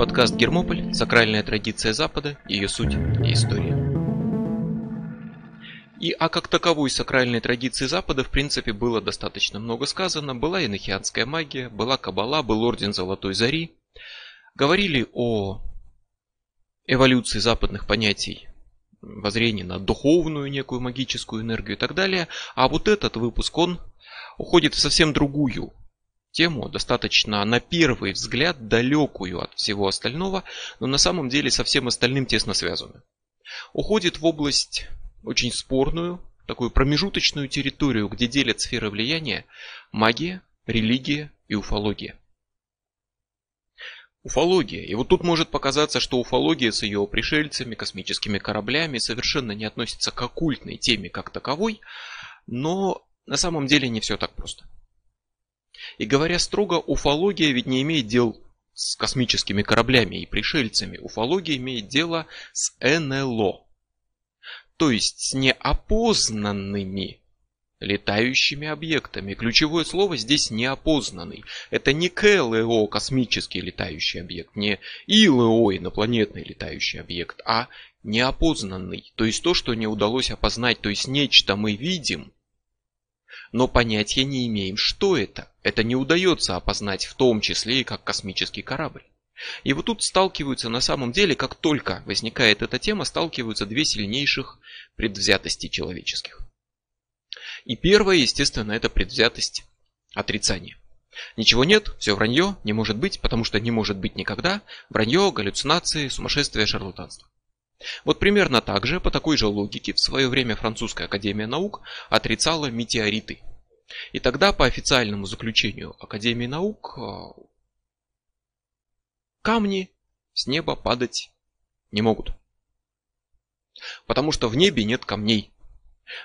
Подкаст «Гермополь. Сакральная традиция Запада. Ее суть и история». И о как таковой сакральной традиции Запада, в принципе, было достаточно много сказано. Была инохианская магия, была кабала, был орден Золотой Зари. Говорили о эволюции западных понятий воззрение на духовную некую магическую энергию и так далее. А вот этот выпуск, он уходит в совсем другую тему, достаточно на первый взгляд далекую от всего остального, но на самом деле со всем остальным тесно связанную. Уходит в область очень спорную, такую промежуточную территорию, где делят сферы влияния магия, религия и уфология. Уфология. И вот тут может показаться, что уфология с ее пришельцами, космическими кораблями совершенно не относится к оккультной теме как таковой, но на самом деле не все так просто. И говоря строго, уфология ведь не имеет дел с космическими кораблями и пришельцами. Уфология имеет дело с НЛО. То есть с неопознанными летающими объектами. Ключевое слово здесь неопознанный. Это не КЛО, космический летающий объект, не ИЛО, инопланетный летающий объект, а неопознанный. То есть то, что не удалось опознать, то есть нечто мы видим, но понятия не имеем, что это. Это не удается опознать в том числе и как космический корабль. И вот тут сталкиваются на самом деле, как только возникает эта тема, сталкиваются две сильнейших предвзятости человеческих. И первое, естественно, это предвзятость отрицания. Ничего нет, все вранье, не может быть, потому что не может быть никогда. Вранье, галлюцинации, сумасшествие, шарлатанство. Вот примерно так же, по такой же логике, в свое время Французская Академия Наук отрицала метеориты. И тогда, по официальному заключению Академии Наук, э, камни с неба падать не могут. Потому что в небе нет камней.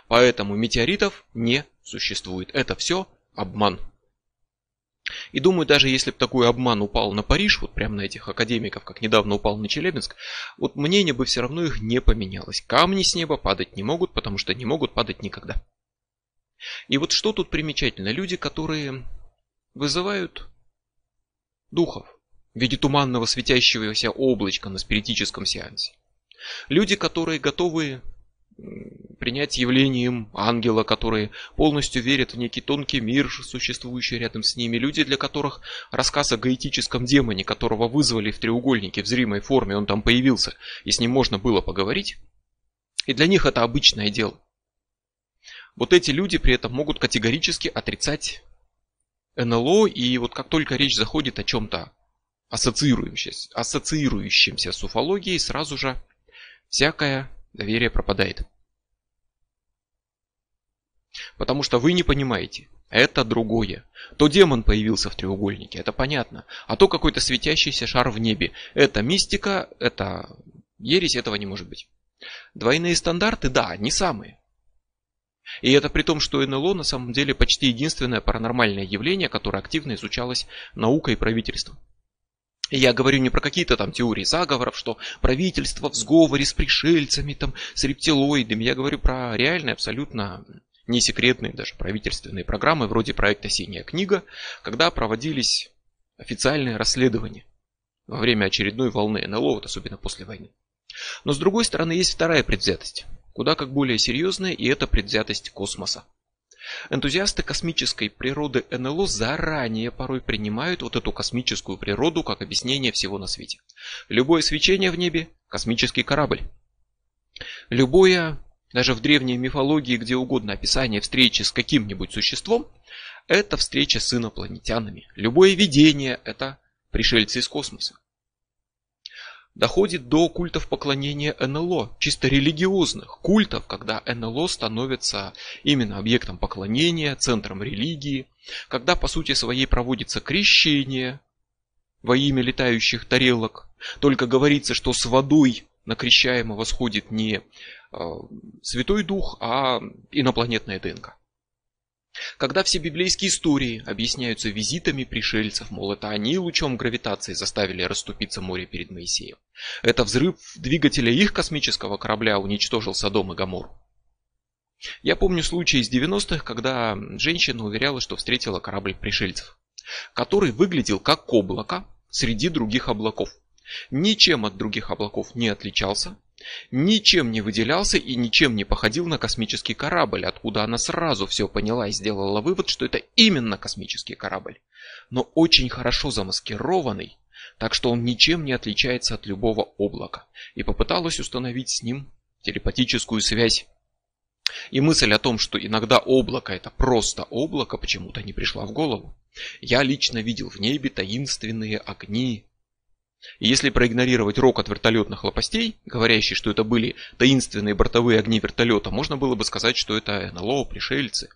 Поэтому метеоритов не существует. Это все обман. И думаю, даже если бы такой обман упал на Париж, вот прямо на этих академиков, как недавно упал на Челябинск, вот мнение бы все равно их не поменялось. Камни с неба падать не могут, потому что не могут падать никогда. И вот что тут примечательно? Люди, которые вызывают духов в виде туманного светящегося облачка на спиритическом сеансе. Люди, которые готовы принять явлением ангела, которые полностью верят в некий тонкий мир, существующий рядом с ними. Люди, для которых рассказ о гаитическом демоне, которого вызвали в треугольнике в зримой форме, он там появился, и с ним можно было поговорить. И для них это обычное дело. Вот эти люди при этом могут категорически отрицать НЛО, и вот как только речь заходит о чем-то ассоциирующемся, ассоциирующемся с уфологией, сразу же всякое доверие пропадает. Потому что вы не понимаете, это другое. То демон появился в треугольнике, это понятно. А то какой-то светящийся шар в небе. Это мистика, это ересь, этого не может быть. Двойные стандарты, да, не самые. И это при том, что НЛО на самом деле почти единственное паранормальное явление, которое активно изучалось наукой и правительством. И я говорю не про какие-то там теории заговоров, что правительство в сговоре с пришельцами, там, с рептилоидами. Я говорю про реальные, абсолютно не секретные даже правительственные программы, вроде проекта «Синяя книга», когда проводились официальные расследования во время очередной волны НЛО, вот особенно после войны. Но с другой стороны есть вторая предвзятость, куда как более серьезная, и это предвзятость космоса. Энтузиасты космической природы НЛО заранее порой принимают вот эту космическую природу как объяснение всего на свете. Любое свечение в небе – космический корабль. Любое, даже в древней мифологии, где угодно описание встречи с каким-нибудь существом – это встреча с инопланетянами. Любое видение – это пришельцы из космоса доходит до культов поклонения НЛО, чисто религиозных культов, когда НЛО становится именно объектом поклонения, центром религии, когда по сути своей проводится крещение во имя летающих тарелок, только говорится, что с водой на крещаемого сходит не э, Святой Дух, а инопланетная ДНК. Когда все библейские истории объясняются визитами пришельцев, мол, это они лучом гравитации заставили расступиться море перед Моисеем. Это взрыв двигателя их космического корабля уничтожил Содом и Гамору. Я помню случай из 90-х, когда женщина уверяла, что встретила корабль пришельцев, который выглядел как облако среди других облаков. Ничем от других облаков не отличался, ничем не выделялся и ничем не походил на космический корабль, откуда она сразу все поняла и сделала вывод, что это именно космический корабль, но очень хорошо замаскированный, так что он ничем не отличается от любого облака, и попыталась установить с ним телепатическую связь. И мысль о том, что иногда облако это просто облако, почему-то не пришла в голову. Я лично видел в небе таинственные огни, и если проигнорировать рок от вертолетных лопастей, говорящий, что это были таинственные бортовые огни вертолета, можно было бы сказать, что это НЛО, пришельцы.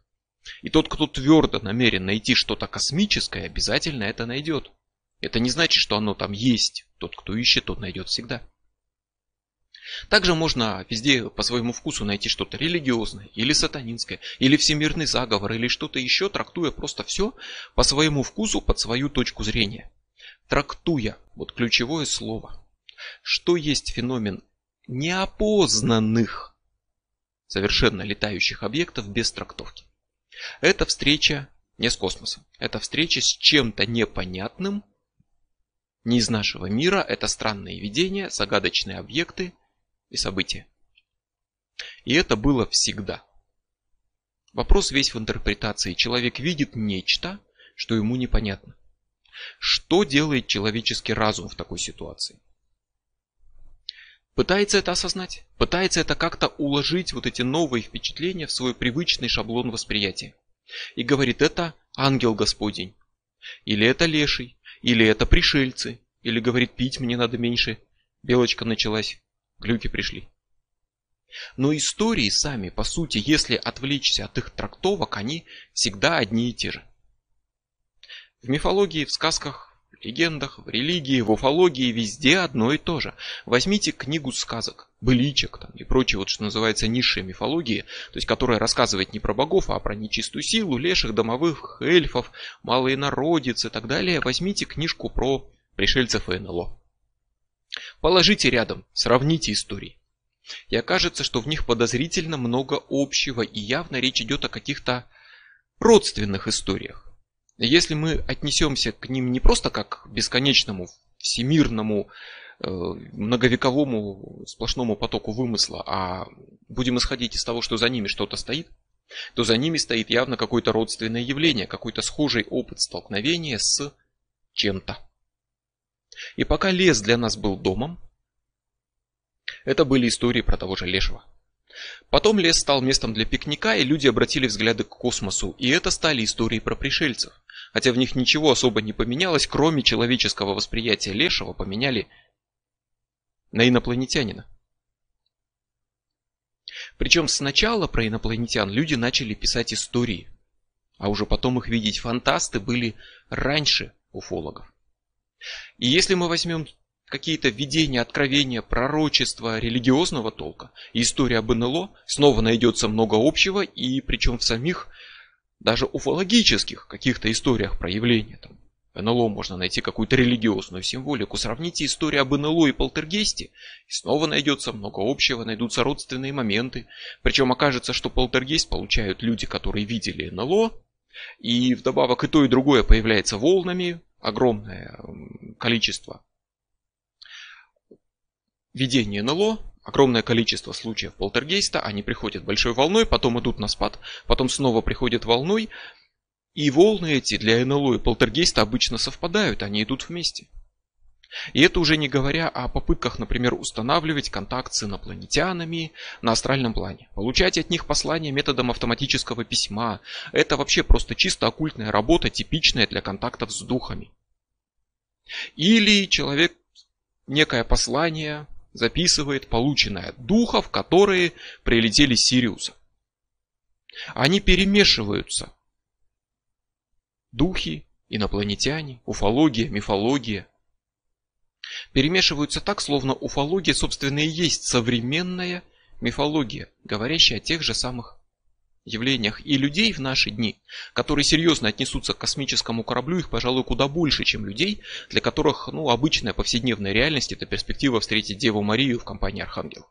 И тот, кто твердо намерен найти что-то космическое, обязательно это найдет. Это не значит, что оно там есть. Тот, кто ищет, тот найдет всегда. Также можно везде по своему вкусу найти что-то религиозное, или сатанинское, или всемирный заговор, или что-то еще, трактуя просто все по своему вкусу, под свою точку зрения трактуя, вот ключевое слово, что есть феномен неопознанных совершенно летающих объектов без трактовки. Это встреча не с космосом, это встреча с чем-то непонятным, не из нашего мира, это странные видения, загадочные объекты и события. И это было всегда. Вопрос весь в интерпретации. Человек видит нечто, что ему непонятно. Что делает человеческий разум в такой ситуации? Пытается это осознать, пытается это как-то уложить вот эти новые впечатления в свой привычный шаблон восприятия. И говорит, это ангел Господень, или это леший, или это пришельцы, или говорит, пить мне надо меньше, белочка началась, глюки пришли. Но истории сами, по сути, если отвлечься от их трактовок, они всегда одни и те же. В мифологии, в сказках, в легендах, в религии, в уфологии везде одно и то же. Возьмите книгу сказок, быличек там, и прочее, вот что называется низшей мифологии, то есть которая рассказывает не про богов, а про нечистую силу, леших, домовых, эльфов, малые народицы и так далее. Возьмите книжку про пришельцев и НЛО. Положите рядом, сравните истории. И окажется, что в них подозрительно много общего, и явно речь идет о каких-то родственных историях. Если мы отнесемся к ним не просто как к бесконечному, всемирному, э, многовековому сплошному потоку вымысла, а будем исходить из того, что за ними что-то стоит, то за ними стоит явно какое-то родственное явление, какой-то схожий опыт столкновения с чем-то. И пока лес для нас был домом, это были истории про того же Лешего. Потом лес стал местом для пикника, и люди обратили взгляды к космосу, и это стали истории про пришельцев хотя в них ничего особо не поменялось, кроме человеческого восприятия Лешего, поменяли на инопланетянина. Причем сначала про инопланетян люди начали писать истории, а уже потом их видеть фантасты были раньше уфологов. И если мы возьмем какие-то видения, откровения, пророчества религиозного толка, и история об НЛО, снова найдется много общего, и причем в самих даже уфологических каких-то историях проявления. Там, НЛО можно найти какую-то религиозную символику. Сравните историю об НЛО и полтергейсте, и снова найдется много общего, найдутся родственные моменты. Причем окажется, что полтергейст получают люди, которые видели НЛО, и вдобавок и то, и другое появляется волнами, огромное количество видения НЛО, огромное количество случаев полтергейста, они приходят большой волной, потом идут на спад, потом снова приходят волной, и волны эти для НЛО и полтергейста обычно совпадают, они идут вместе. И это уже не говоря о попытках, например, устанавливать контакт с инопланетянами на астральном плане. Получать от них послания методом автоматического письма. Это вообще просто чисто оккультная работа, типичная для контактов с духами. Или человек некое послание записывает полученное от духов, которые прилетели с Сириуса. Они перемешиваются. Духи, инопланетяне, уфология, мифология. Перемешиваются так, словно уфология, собственно, и есть современная мифология, говорящая о тех же самых явлениях и людей в наши дни, которые серьезно отнесутся к космическому кораблю, их, пожалуй, куда больше, чем людей, для которых ну, обычная повседневная реальность – это перспектива встретить Деву Марию в компании архангелов.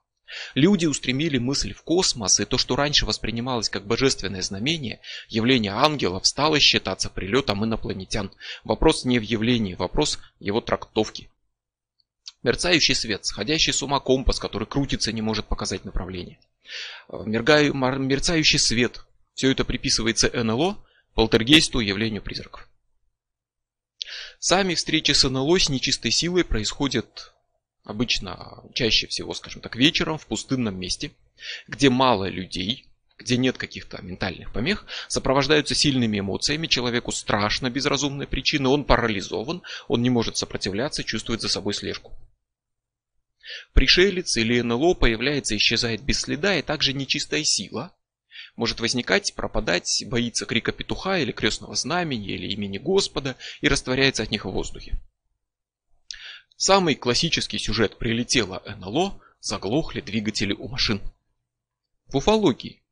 Люди устремили мысль в космос, и то, что раньше воспринималось как божественное знамение, явление ангелов, стало считаться прилетом инопланетян. Вопрос не в явлении, вопрос его трактовки. Мерцающий свет, сходящий с ума компас, который крутится и не может показать направление. Э, Мергаю, мерцающий свет. Все это приписывается НЛО, полтергейсту, явлению призраков. Сами встречи с НЛО с нечистой силой происходят обычно, чаще всего, скажем так, вечером в пустынном месте, где мало людей, где нет каких-то ментальных помех, сопровождаются сильными эмоциями, человеку страшно без разумной причины, он парализован, он не может сопротивляться, чувствует за собой слежку. Пришелец или НЛО появляется и исчезает без следа, и также нечистая сила может возникать, пропадать, боится крика петуха или крестного знамени или имени Господа и растворяется от них в воздухе. Самый классический сюжет прилетело НЛО, заглохли двигатели у машин. В уфологии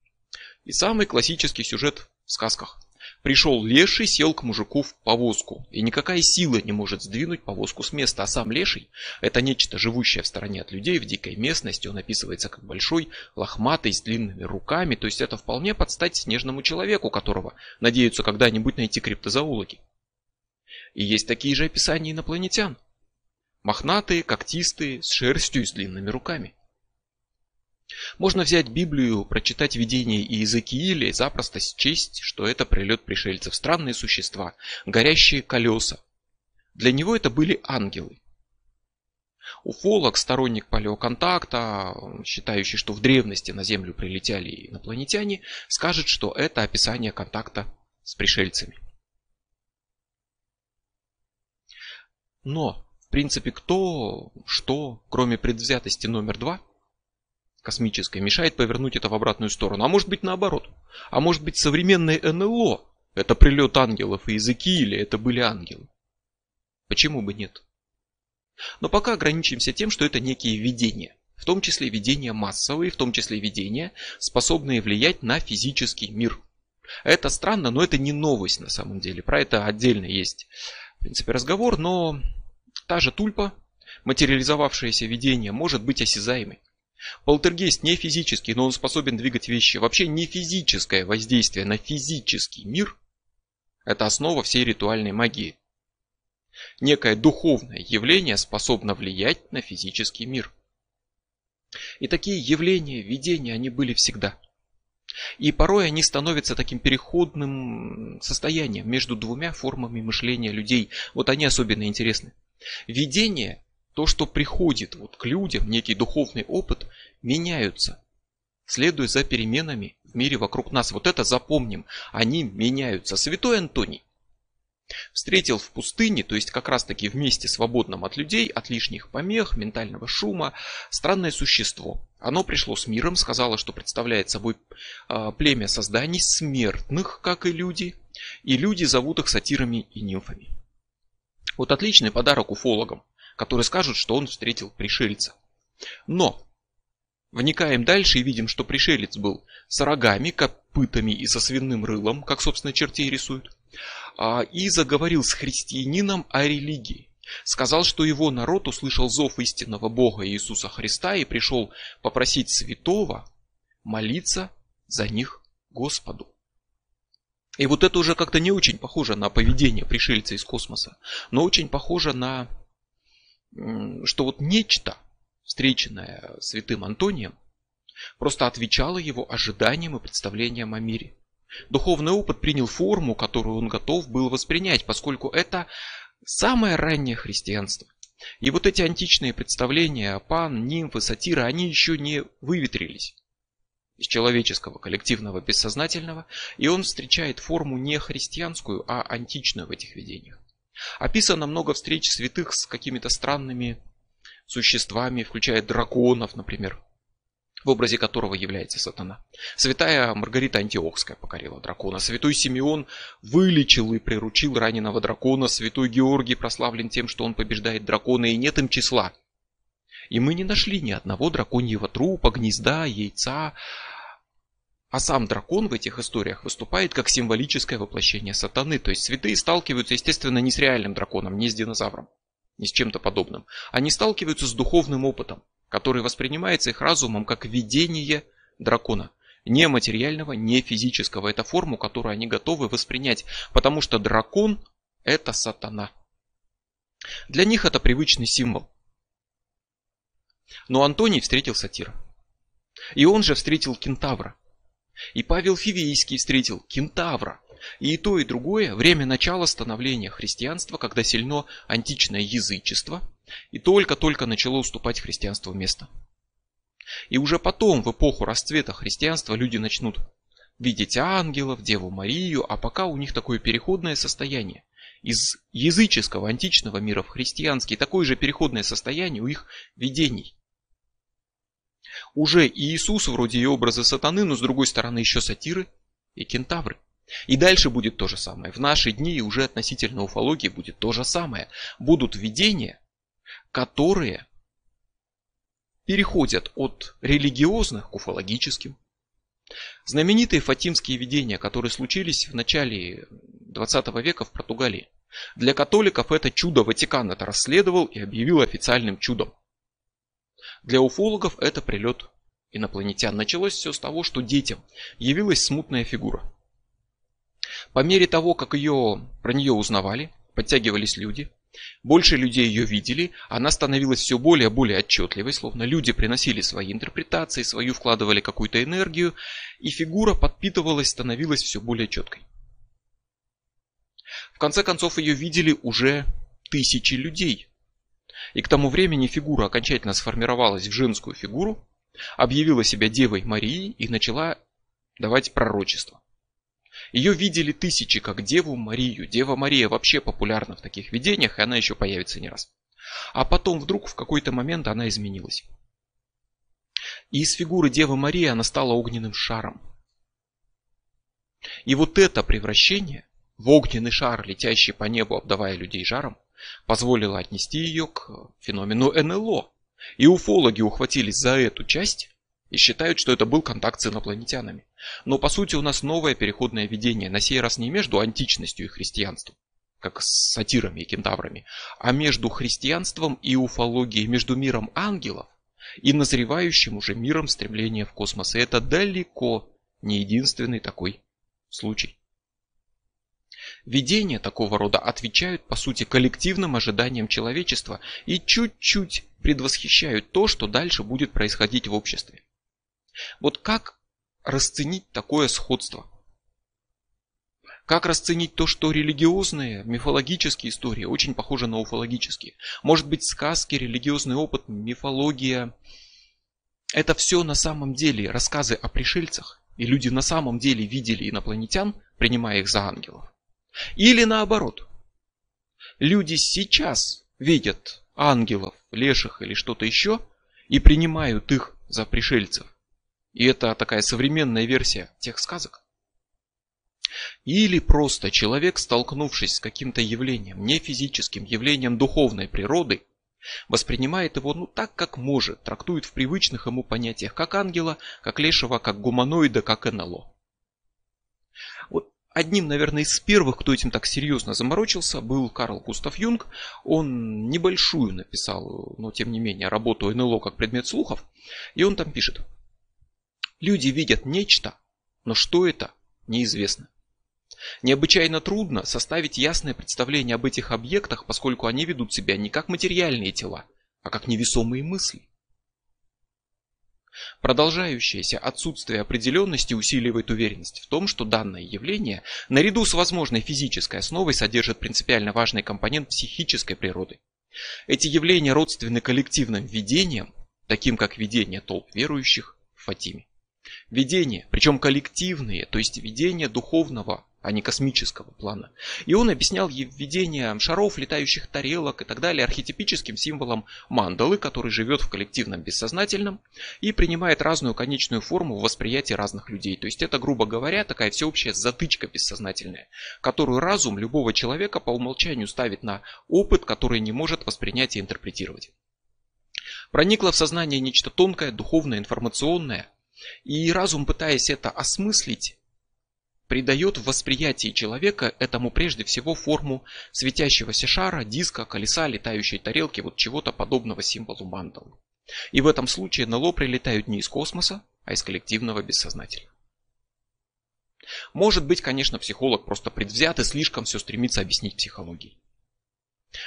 и самый классический сюжет в сказках. Пришел леший, сел к мужику в повозку, и никакая сила не может сдвинуть повозку с места, а сам леший – это нечто живущее в стороне от людей, в дикой местности, он описывается как большой, лохматый, с длинными руками, то есть это вполне подстать снежному человеку, которого надеются когда-нибудь найти криптозоологи. И есть такие же описания инопланетян. Мохнатые, когтистые, с шерстью и с длинными руками. Можно взять Библию, прочитать видение Иезекииля и запросто счесть, что это прилет пришельцев. Странные существа, горящие колеса. Для него это были ангелы. Уфолог, сторонник палеоконтакта, считающий, что в древности на Землю прилетели инопланетяне, скажет, что это описание контакта с пришельцами. Но, в принципе, кто, что, кроме предвзятости номер два – космической мешает повернуть это в обратную сторону. А может быть наоборот. А может быть современное НЛО – это прилет ангелов и языки, или это были ангелы. Почему бы нет? Но пока ограничимся тем, что это некие видения. В том числе видения массовые, в том числе видения, способные влиять на физический мир. Это странно, но это не новость на самом деле. Про это отдельно есть, в принципе, разговор, но та же тульпа, материализовавшееся видение, может быть осязаемой. Полтергейст не физический, но он способен двигать вещи. Вообще не физическое воздействие на физический мир – это основа всей ритуальной магии. Некое духовное явление способно влиять на физический мир. И такие явления, видения, они были всегда. И порой они становятся таким переходным состоянием между двумя формами мышления людей. Вот они особенно интересны. Видение то, что приходит вот к людям, некий духовный опыт, меняются. Следуя за переменами в мире вокруг нас. Вот это запомним. Они меняются. Святой Антоний встретил в пустыне, то есть как раз таки в месте свободном от людей, от лишних помех, ментального шума, странное существо. Оно пришло с миром, сказало, что представляет собой э, племя созданий смертных, как и люди, и люди зовут их сатирами и нимфами. Вот отличный подарок уфологам которые скажут, что он встретил пришельца. Но вникаем дальше и видим, что пришелец был с рогами, копытами и со свиным рылом, как, собственно, чертей рисуют, а, и заговорил с христианином о религии. Сказал, что его народ услышал зов истинного Бога Иисуса Христа и пришел попросить святого молиться за них Господу. И вот это уже как-то не очень похоже на поведение пришельца из космоса, но очень похоже на что вот нечто, встреченное святым Антонием, просто отвечало его ожиданиям и представлениям о мире. Духовный опыт принял форму, которую он готов был воспринять, поскольку это самое раннее христианство. И вот эти античные представления, пан, нимфы, сатиры, они еще не выветрились из человеческого коллективного бессознательного, и он встречает форму не христианскую, а античную в этих видениях. Описано много встреч святых с какими-то странными существами, включая драконов, например, в образе которого является сатана. Святая Маргарита Антиохская покорила дракона. Святой Симеон вылечил и приручил раненого дракона. Святой Георгий прославлен тем, что он побеждает дракона, и нет им числа. И мы не нашли ни одного драконьего трупа, гнезда, яйца, а сам дракон в этих историях выступает как символическое воплощение сатаны. То есть святые сталкиваются, естественно, не с реальным драконом, не с динозавром, не с чем-то подобным. Они сталкиваются с духовным опытом, который воспринимается их разумом как видение дракона. Не материального, не физического. Это форму, которую они готовы воспринять, потому что дракон – это сатана. Для них это привычный символ. Но Антоний встретил сатира. И он же встретил кентавра. И Павел Фивейский встретил кентавра. И то, и другое время начала становления христианства, когда сильно античное язычество, и только-только начало уступать христианству место. И уже потом, в эпоху расцвета христианства, люди начнут видеть ангелов, Деву Марию, а пока у них такое переходное состояние. Из языческого античного мира в христианский такое же переходное состояние у их видений. Уже Иисус вроде и образа сатаны, но с другой стороны еще сатиры и кентавры. И дальше будет то же самое. В наши дни уже относительно уфологии будет то же самое. Будут видения, которые переходят от религиозных к уфологическим. Знаменитые фатимские видения, которые случились в начале 20 века в Португалии. Для католиков это чудо Ватикан это расследовал и объявил официальным чудом. Для уфологов это прилет инопланетян. Началось все с того, что детям явилась смутная фигура. По мере того, как ее, про нее узнавали, подтягивались люди, больше людей ее видели, она становилась все более и более отчетливой, словно люди приносили свои интерпретации, свою вкладывали какую-то энергию, и фигура подпитывалась, становилась все более четкой. В конце концов ее видели уже тысячи людей. И к тому времени фигура окончательно сформировалась в женскую фигуру, объявила себя Девой Марией и начала давать пророчество. Ее видели тысячи как Деву Марию. Дева Мария вообще популярна в таких видениях, и она еще появится не раз. А потом вдруг в какой-то момент она изменилась. И из фигуры Девы Марии она стала огненным шаром. И вот это превращение в огненный шар, летящий по небу, обдавая людей жаром, позволило отнести ее к феномену НЛО. И уфологи ухватились за эту часть и считают, что это был контакт с инопланетянами. Но по сути у нас новое переходное видение, на сей раз не между античностью и христианством, как с сатирами и кентаврами, а между христианством и уфологией, между миром ангелов и назревающим уже миром стремления в космос. И это далеко не единственный такой случай. Видения такого рода отвечают по сути коллективным ожиданиям человечества и чуть-чуть предвосхищают то, что дальше будет происходить в обществе. Вот как расценить такое сходство? Как расценить то, что религиозные, мифологические истории очень похожи на уфологические? Может быть, сказки, религиозный опыт, мифология – это все на самом деле рассказы о пришельцах, и люди на самом деле видели инопланетян, принимая их за ангелов. Или наоборот, люди сейчас видят ангелов, леших или что-то еще и принимают их за пришельцев. И это такая современная версия тех сказок. Или просто человек, столкнувшись с каким-то явлением, не физическим, явлением духовной природы, воспринимает его ну так, как может, трактует в привычных ему понятиях, как ангела, как лешего, как гуманоида, как НЛО. Одним, наверное, из первых, кто этим так серьезно заморочился, был Карл Густав Юнг. Он небольшую написал, но тем не менее, работу НЛО как предмет слухов. И он там пишет – Люди видят нечто, но что это, неизвестно. Необычайно трудно составить ясное представление об этих объектах, поскольку они ведут себя не как материальные тела, а как невесомые мысли. Продолжающееся отсутствие определенности усиливает уверенность в том, что данное явление, наряду с возможной физической основой, содержит принципиально важный компонент психической природы. Эти явления родственны коллективным видениям, таким как видение толп верующих в Фатиме. Видения, причем коллективные, то есть видения духовного, а не космического плана. И он объяснял видение шаров, летающих тарелок и так далее архетипическим символом мандалы, который живет в коллективном бессознательном и принимает разную конечную форму в восприятии разных людей. То есть это, грубо говоря, такая всеобщая затычка бессознательная, которую разум любого человека по умолчанию ставит на опыт, который не может воспринять и интерпретировать. Проникло в сознание нечто тонкое, духовное, информационное, и разум, пытаясь это осмыслить, придает в восприятии человека этому прежде всего форму светящегося шара, диска, колеса, летающей тарелки, вот чего-то подобного символу мандалы. И в этом случае НЛО прилетают не из космоса, а из коллективного бессознательного. Может быть, конечно, психолог просто предвзят и слишком все стремится объяснить психологией.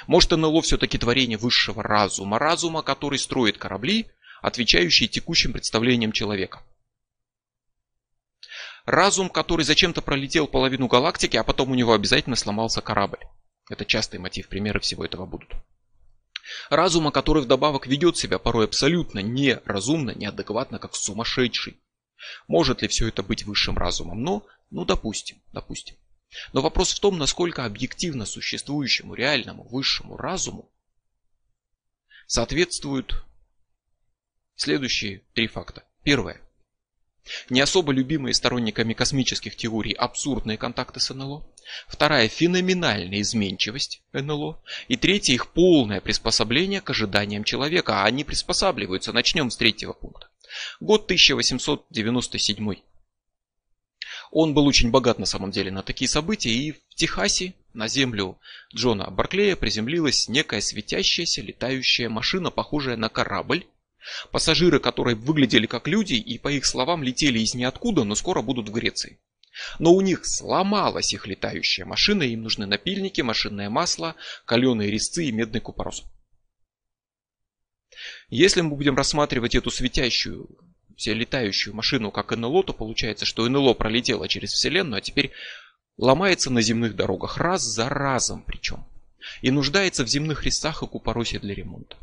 Может, НЛО все-таки творение высшего разума, разума, который строит корабли, отвечающие текущим представлениям человека. Разум, который зачем-то пролетел половину галактики, а потом у него обязательно сломался корабль. Это частый мотив, примеры всего этого будут. Разума, который вдобавок ведет себя порой абсолютно неразумно, неадекватно, как сумасшедший. Может ли все это быть высшим разумом? Но, ну допустим, допустим. Но вопрос в том, насколько объективно существующему реальному высшему разуму соответствуют следующие три факта. Первое. Не особо любимые сторонниками космических теорий абсурдные контакты с НЛО. Вторая – феноменальная изменчивость НЛО. И третья – их полное приспособление к ожиданиям человека. А они приспосабливаются. Начнем с третьего пункта. Год 1897. Он был очень богат на самом деле на такие события. И в Техасе на землю Джона Барклея приземлилась некая светящаяся летающая машина, похожая на корабль, Пассажиры, которые выглядели как люди и, по их словам, летели из ниоткуда, но скоро будут в Греции. Но у них сломалась их летающая машина, им нужны напильники, машинное масло, каленые резцы и медный купорос. Если мы будем рассматривать эту светящую, летающую машину как НЛО, то получается, что НЛО пролетело через Вселенную, а теперь ломается на земных дорогах раз за разом причем. И нуждается в земных резцах и купоросе для ремонта.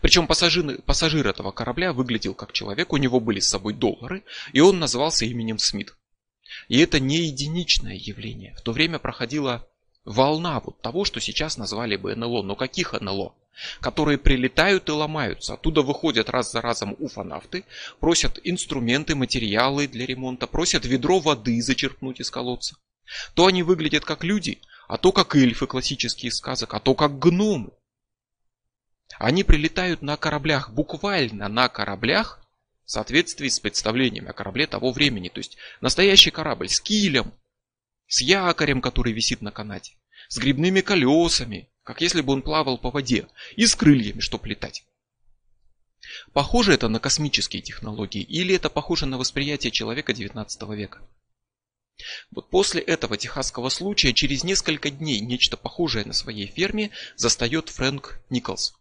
Причем пассажир, пассажир этого корабля выглядел как человек, у него были с собой доллары, и он назывался именем Смит. И это не единичное явление. В то время проходила волна вот того, что сейчас назвали бы НЛО. Но каких НЛО? Которые прилетают и ломаются. Оттуда выходят раз за разом уфанавты, просят инструменты, материалы для ремонта, просят ведро воды зачерпнуть из колодца. То они выглядят как люди, а то как эльфы классические сказок, а то как гномы. Они прилетают на кораблях, буквально на кораблях, в соответствии с представлениями о корабле того времени. То есть настоящий корабль с килем, с якорем, который висит на канате, с грибными колесами, как если бы он плавал по воде, и с крыльями, чтобы летать. Похоже это на космические технологии или это похоже на восприятие человека 19 века? Вот после этого техасского случая через несколько дней нечто похожее на своей ферме застает Фрэнк Николс.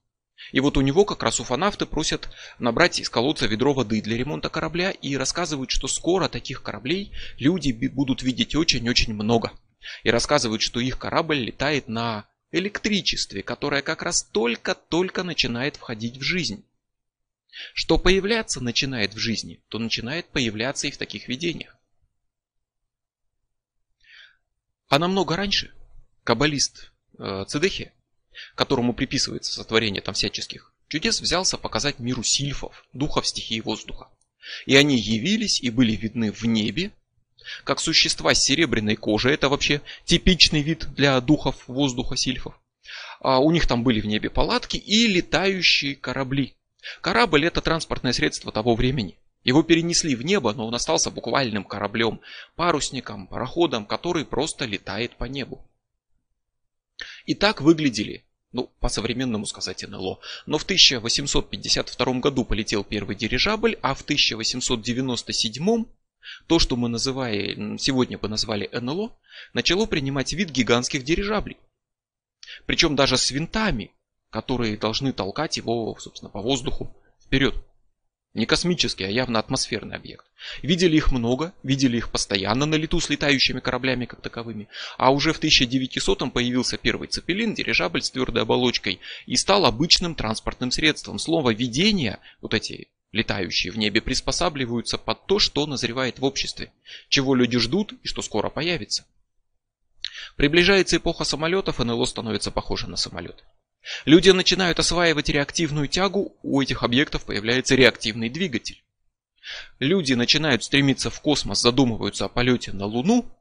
И вот у него как раз уфанавты просят набрать из колодца ведро воды для ремонта корабля и рассказывают, что скоро таких кораблей люди будут видеть очень-очень много. И рассказывают, что их корабль летает на электричестве, которое как раз только-только начинает входить в жизнь. Что появляться начинает в жизни, то начинает появляться и в таких видениях. А намного раньше каббалист э, Цедехия которому приписывается сотворение там всяческих чудес, взялся показать миру сильфов, духов стихии воздуха. И они явились и были видны в небе, как существа с серебряной кожей. Это вообще типичный вид для духов воздуха сильфов. А у них там были в небе палатки и летающие корабли. Корабль это транспортное средство того времени. Его перенесли в небо, но он остался буквальным кораблем, парусником, пароходом, который просто летает по небу. И так выглядели ну, по-современному сказать НЛО. Но в 1852 году полетел первый дирижабль, а в 1897 то, что мы называем, сегодня бы назвали НЛО, начало принимать вид гигантских дирижаблей. Причем даже с винтами, которые должны толкать его, собственно, по воздуху вперед. Не космический, а явно атмосферный объект. Видели их много, видели их постоянно на лету с летающими кораблями как таковыми. А уже в 1900-м появился первый цепелин, дирижабль с твердой оболочкой, и стал обычным транспортным средством. Слово «видение», вот эти летающие в небе, приспосабливаются под то, что назревает в обществе, чего люди ждут и что скоро появится. Приближается эпоха самолетов, НЛО становится похоже на самолет. Люди начинают осваивать реактивную тягу, у этих объектов появляется реактивный двигатель. Люди начинают стремиться в космос, задумываются о полете на Луну,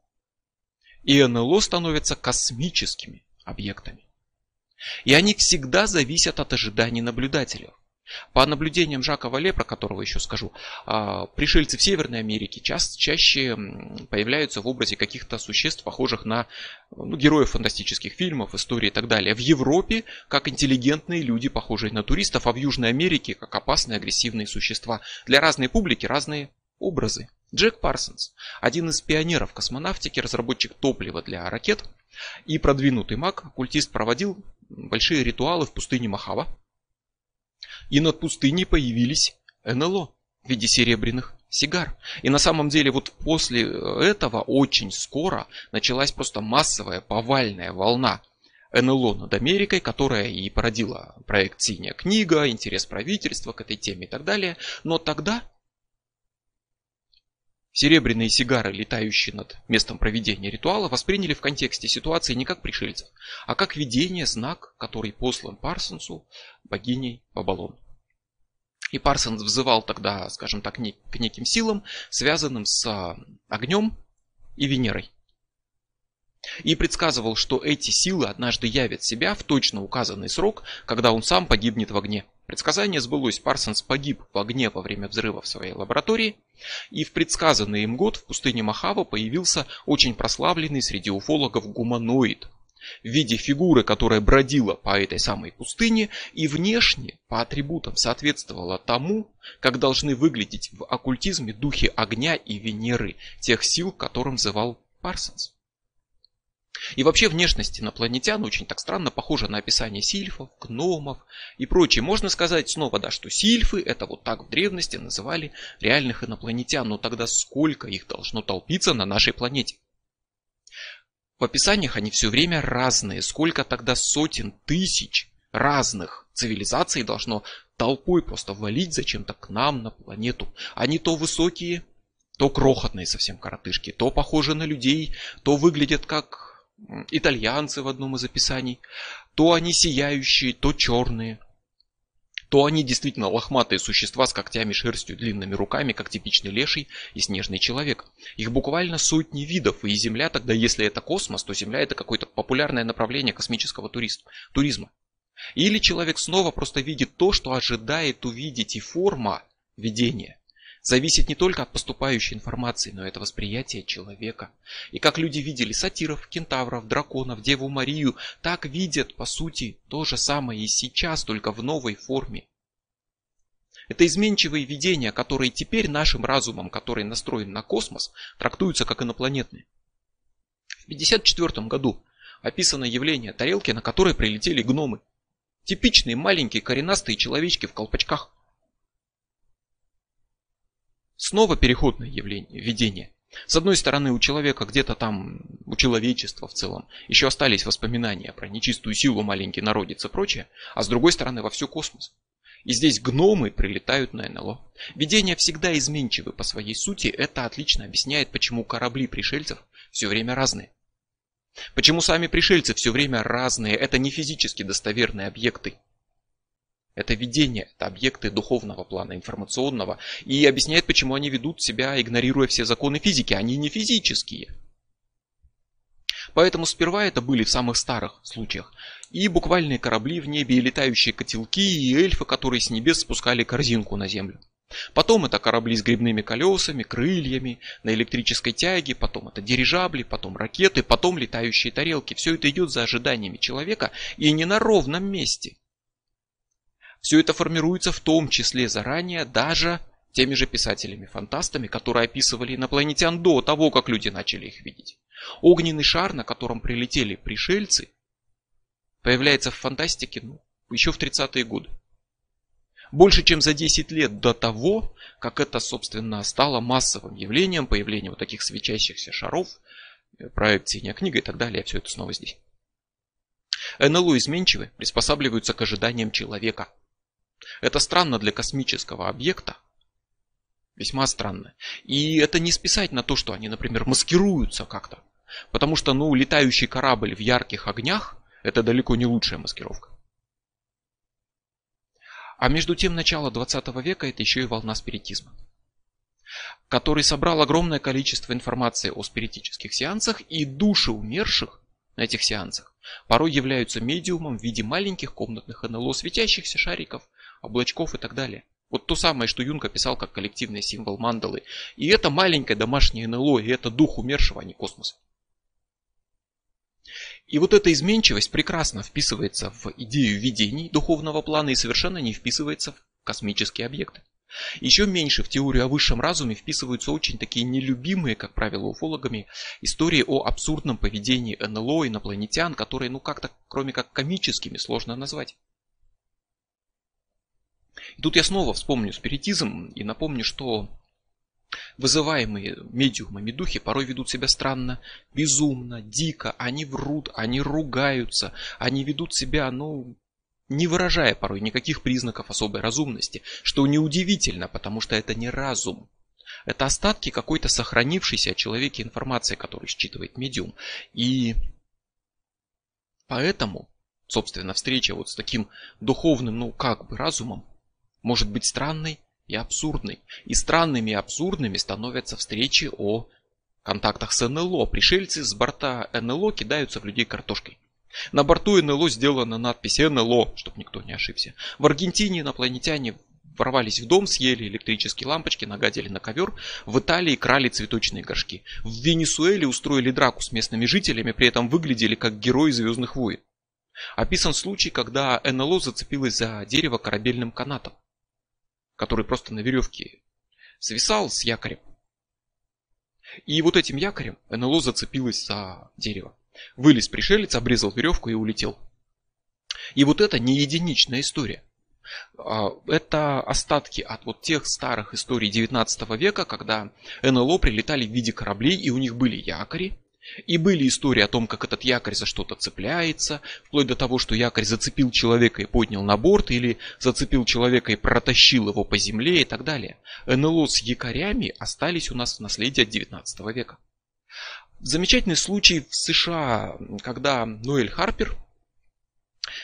и НЛО становятся космическими объектами. И они всегда зависят от ожиданий наблюдателей. По наблюдениям Жака Вале, про которого еще скажу, а, пришельцы в Северной Америке ча- чаще появляются в образе каких-то существ, похожих на ну, героев фантастических фильмов, истории и так далее. В Европе как интеллигентные люди, похожие на туристов, а в Южной Америке как опасные агрессивные существа. Для разной публики разные образы. Джек Парсонс, один из пионеров космонавтики, разработчик топлива для ракет и продвинутый маг, оккультист проводил большие ритуалы в пустыне Махава, И над пустыней появились НЛО в виде серебряных сигар. И на самом деле вот после этого очень скоро началась просто массовая повальная волна НЛО над Америкой, которая и породила проект «Синяя книга», интерес правительства к этой теме и так далее. Но тогда серебряные сигары, летающие над местом проведения ритуала, восприняли в контексте ситуации не как пришельцев, а как видение, знак, который послан Парсонсу богиней Бабалон. И Парсонс взывал тогда, скажем так, к неким силам, связанным с а, огнем и Венерой. И предсказывал, что эти силы однажды явят себя в точно указанный срок, когда он сам погибнет в огне. Предсказание сбылось. Парсонс погиб в огне во время взрыва в своей лаборатории. И в предсказанный им год в пустыне Махава появился очень прославленный среди уфологов гуманоид, в виде фигуры, которая бродила по этой самой пустыне и внешне по атрибутам соответствовала тому, как должны выглядеть в оккультизме духи огня и Венеры, тех сил, которым взывал Парсонс. И вообще внешность инопланетян очень так странно похожа на описание сильфов, гномов и прочее. Можно сказать снова, да, что сильфы это вот так в древности называли реальных инопланетян, но тогда сколько их должно толпиться на нашей планете? В описаниях они все время разные. Сколько тогда сотен тысяч разных цивилизаций должно толпой просто валить зачем-то к нам на планету. Они то высокие, то крохотные совсем коротышки, то похожи на людей, то выглядят как итальянцы в одном из описаний. То они сияющие, то черные то они действительно лохматые существа с когтями, шерстью, длинными руками, как типичный леший и снежный человек. Их буквально сотни видов, и Земля тогда, если это космос, то Земля это какое-то популярное направление космического туризма. Или человек снова просто видит то, что ожидает увидеть, и форма видения зависит не только от поступающей информации, но и от восприятия человека. И как люди видели сатиров, кентавров, драконов, Деву Марию, так видят, по сути, то же самое и сейчас, только в новой форме. Это изменчивые видения, которые теперь нашим разумом, который настроен на космос, трактуются как инопланетные. В 1954 году описано явление тарелки, на которой прилетели гномы. Типичные маленькие коренастые человечки в колпачках. Снова переходное явление, видение. С одной стороны, у человека где-то там, у человечества в целом, еще остались воспоминания про нечистую силу, маленький народец и прочее, а с другой стороны, во всю космос. И здесь гномы прилетают на НЛО. Видения всегда изменчивы по своей сути, это отлично объясняет, почему корабли пришельцев все время разные. Почему сами пришельцы все время разные, это не физически достоверные объекты, это видение, это объекты духовного плана, информационного. И объясняет, почему они ведут себя, игнорируя все законы физики. Они не физические. Поэтому сперва это были в самых старых случаях. И буквальные корабли в небе, и летающие котелки, и эльфы, которые с небес спускали корзинку на землю. Потом это корабли с грибными колесами, крыльями, на электрической тяге, потом это дирижабли, потом ракеты, потом летающие тарелки. Все это идет за ожиданиями человека и не на ровном месте. Все это формируется в том числе заранее даже теми же писателями-фантастами, которые описывали инопланетян до того, как люди начали их видеть. Огненный шар, на котором прилетели пришельцы, появляется в фантастике ну, еще в 30-е годы. Больше чем за 10 лет до того, как это, собственно, стало массовым явлением, появление вот таких свечащихся шаров, проект «Синяя книга» и так далее, все это снова здесь. НЛО изменчивы, приспосабливаются к ожиданиям человека – это странно для космического объекта. Весьма странно. И это не списать на то, что они, например, маскируются как-то. Потому что, ну, летающий корабль в ярких огнях – это далеко не лучшая маскировка. А между тем, начало 20 века – это еще и волна спиритизма который собрал огромное количество информации о спиритических сеансах, и души умерших на этих сеансах порой являются медиумом в виде маленьких комнатных НЛО, светящихся шариков, облачков и так далее. Вот то самое, что Юнг описал как коллективный символ мандалы. И это маленькое домашнее НЛО, и это дух умершего, а не космос. И вот эта изменчивость прекрасно вписывается в идею видений духовного плана и совершенно не вписывается в космические объекты. Еще меньше в теорию о высшем разуме вписываются очень такие нелюбимые, как правило, уфологами, истории о абсурдном поведении НЛО инопланетян, которые, ну как-то, кроме как комическими, сложно назвать. И тут я снова вспомню спиритизм и напомню, что Вызываемые медиумами духи порой ведут себя странно, безумно, дико, они врут, они ругаются, они ведут себя, ну, не выражая порой никаких признаков особой разумности, что неудивительно, потому что это не разум. Это остатки какой-то сохранившейся о человеке информации, которую считывает медиум. И поэтому, собственно, встреча вот с таким духовным, ну как бы разумом, может быть странной и абсурдной. И странными и абсурдными становятся встречи о контактах с НЛО. Пришельцы с борта НЛО кидаются в людей картошкой. На борту НЛО сделана надпись НЛО, чтобы никто не ошибся. В Аргентине инопланетяне ворвались в дом, съели электрические лампочки, нагадили на ковер. В Италии крали цветочные горшки. В Венесуэле устроили драку с местными жителями, при этом выглядели как герои Звездных войн. Описан случай, когда НЛО зацепилось за дерево корабельным канатом, который просто на веревке свисал с якорем. И вот этим якорем НЛО зацепилось за дерево. Вылез пришелец, обрезал веревку и улетел. И вот это не единичная история. А, это остатки от вот тех старых историй 19 века, когда НЛО прилетали в виде кораблей, и у них были якори, и были истории о том, как этот якорь за что-то цепляется, вплоть до того, что якорь зацепил человека и поднял на борт, или зацепил человека и протащил его по земле и так далее. НЛО с якорями остались у нас в наследии от 19 века. Замечательный случай в США, когда Ноэль Харпер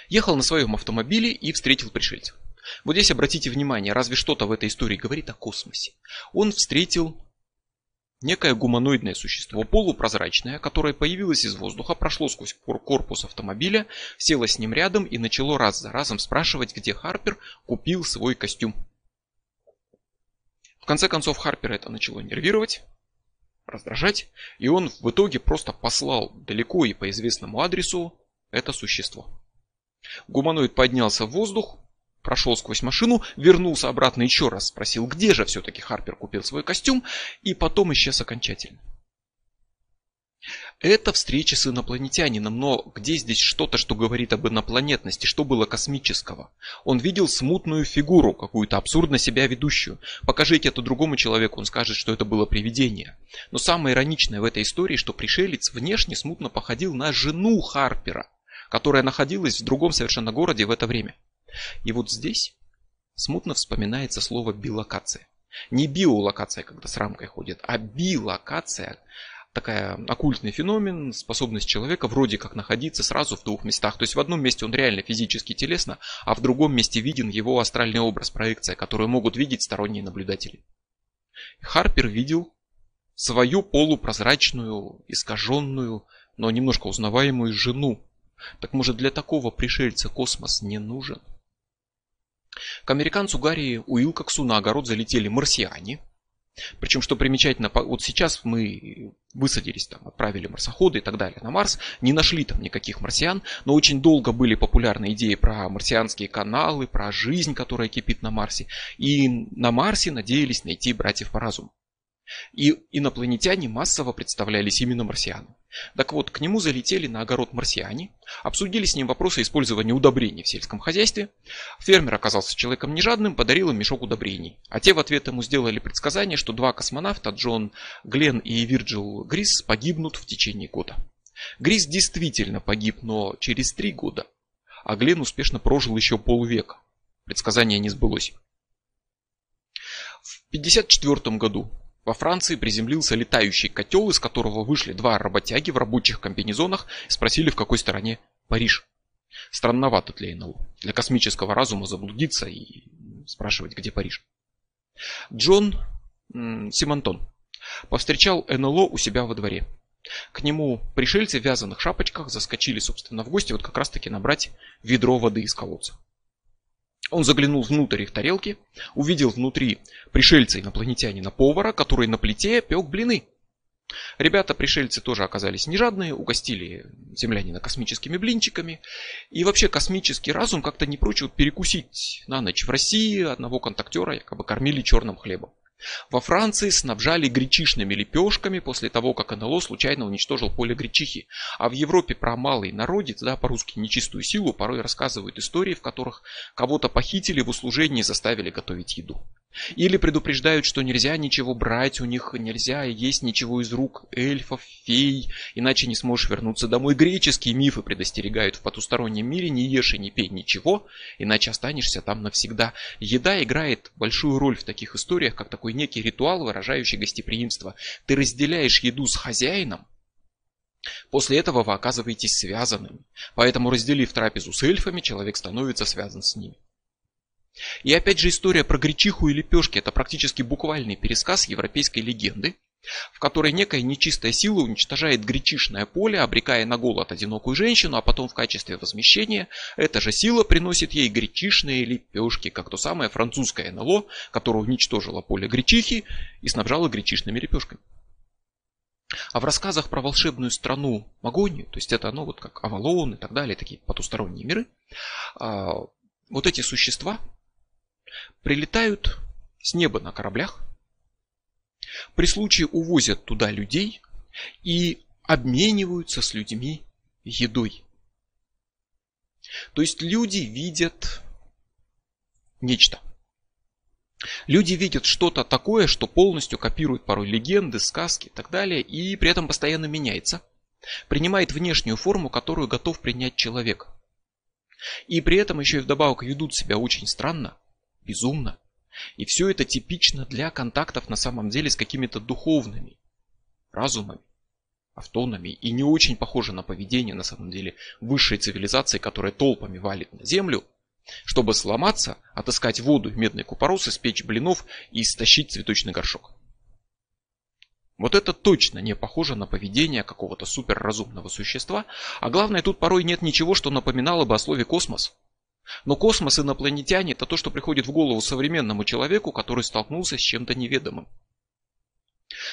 ехал на своем автомобиле и встретил пришельцев. Вот здесь обратите внимание, разве что-то в этой истории говорит о космосе. Он встретил некое гуманоидное существо, полупрозрачное, которое появилось из воздуха, прошло сквозь корпус автомобиля, село с ним рядом и начало раз за разом спрашивать, где Харпер купил свой костюм. В конце концов Харпер это начало нервировать, раздражать, и он в итоге просто послал далеко и по известному адресу это существо. Гуманоид поднялся в воздух, прошел сквозь машину, вернулся обратно еще раз, спросил, где же все-таки Харпер купил свой костюм, и потом исчез окончательно. Это встреча с инопланетянином, но где здесь что-то, что говорит об инопланетности, что было космического? Он видел смутную фигуру, какую-то абсурдно себя ведущую. Покажите это другому человеку, он скажет, что это было привидение. Но самое ироничное в этой истории, что пришелец внешне смутно походил на жену Харпера, которая находилась в другом совершенно городе в это время. И вот здесь смутно вспоминается слово билокация. Не биолокация, когда с рамкой ходит, а билокация, такая оккультный феномен, способность человека вроде как находиться сразу в двух местах. То есть в одном месте он реально физически телесно, а в другом месте виден его астральный образ, проекция, которую могут видеть сторонние наблюдатели. Харпер видел свою полупрозрачную, искаженную, но немножко узнаваемую жену. Так может для такого пришельца космос не нужен? К американцу Гарри Уилкоксу на огород залетели марсиане – причем, что примечательно, вот сейчас мы высадились там, отправили марсоходы и так далее на Марс, не нашли там никаких марсиан, но очень долго были популярны идеи про марсианские каналы, про жизнь, которая кипит на Марсе. И на Марсе надеялись найти братьев по разуму. И инопланетяне массово представлялись именно марсианам. Так вот, к нему залетели на огород марсиане, обсудили с ним вопросы использования удобрений в сельском хозяйстве. Фермер оказался человеком нежадным, подарил им мешок удобрений. А те в ответ ему сделали предсказание, что два космонавта, Джон Глен и Вирджил Грис, погибнут в течение года. Грис действительно погиб, но через три года. А Глен успешно прожил еще полвека. Предсказание не сбылось. В 1954 году во Франции приземлился летающий котел, из которого вышли два работяги в рабочих комбинезонах и спросили, в какой стороне Париж. Странновато для НЛО. Для космического разума заблудиться и спрашивать, где Париж. Джон Симонтон повстречал НЛО у себя во дворе. К нему пришельцы в вязаных шапочках заскочили, собственно, в гости вот как раз таки набрать ведро воды из колодца. Он заглянул внутрь их тарелки, увидел внутри пришельца инопланетянина повара, который на плите пек блины. Ребята-пришельцы тоже оказались не жадные, угостили землянина космическими блинчиками. И вообще космический разум как-то не прочь перекусить на ночь. В России одного контактера якобы кормили черным хлебом. Во Франции снабжали гречишными лепешками после того, как НЛО случайно уничтожил поле гречихи. А в Европе про малый народец, да, по-русски нечистую силу, порой рассказывают истории, в которых кого-то похитили в услужении и заставили готовить еду. Или предупреждают, что нельзя ничего брать у них, нельзя есть ничего из рук эльфов, фей, иначе не сможешь вернуться домой. Греческие мифы предостерегают в потустороннем мире, не ешь и не пей ничего, иначе останешься там навсегда. Еда играет большую роль в таких историях, как такой некий ритуал, выражающий гостеприимство. Ты разделяешь еду с хозяином, После этого вы оказываетесь связанными. Поэтому, разделив трапезу с эльфами, человек становится связан с ними. И опять же история про гречиху и лепешки – это практически буквальный пересказ европейской легенды, в которой некая нечистая сила уничтожает гречишное поле, обрекая на голод одинокую женщину, а потом в качестве возмещения эта же сила приносит ей гречишные лепешки, как то самое французское НЛО, которое уничтожило поле гречихи и снабжало гречишными лепешками. А в рассказах про волшебную страну Магонию, то есть это ну вот как Авалон и так далее, такие потусторонние миры, а, вот эти существа, прилетают с неба на кораблях, при случае увозят туда людей и обмениваются с людьми едой. То есть люди видят нечто. Люди видят что-то такое, что полностью копирует порой легенды, сказки и так далее, и при этом постоянно меняется. Принимает внешнюю форму, которую готов принять человек. И при этом еще и вдобавок ведут себя очень странно, безумно. И все это типично для контактов на самом деле с какими-то духовными разумами, автонами и не очень похоже на поведение на самом деле высшей цивилизации, которая толпами валит на землю, чтобы сломаться, отыскать воду в медный купорос, испечь блинов и стащить цветочный горшок. Вот это точно не похоже на поведение какого-то суперразумного существа, а главное тут порой нет ничего, что напоминало бы о слове космос. Но космос инопланетяне – это то, что приходит в голову современному человеку, который столкнулся с чем-то неведомым.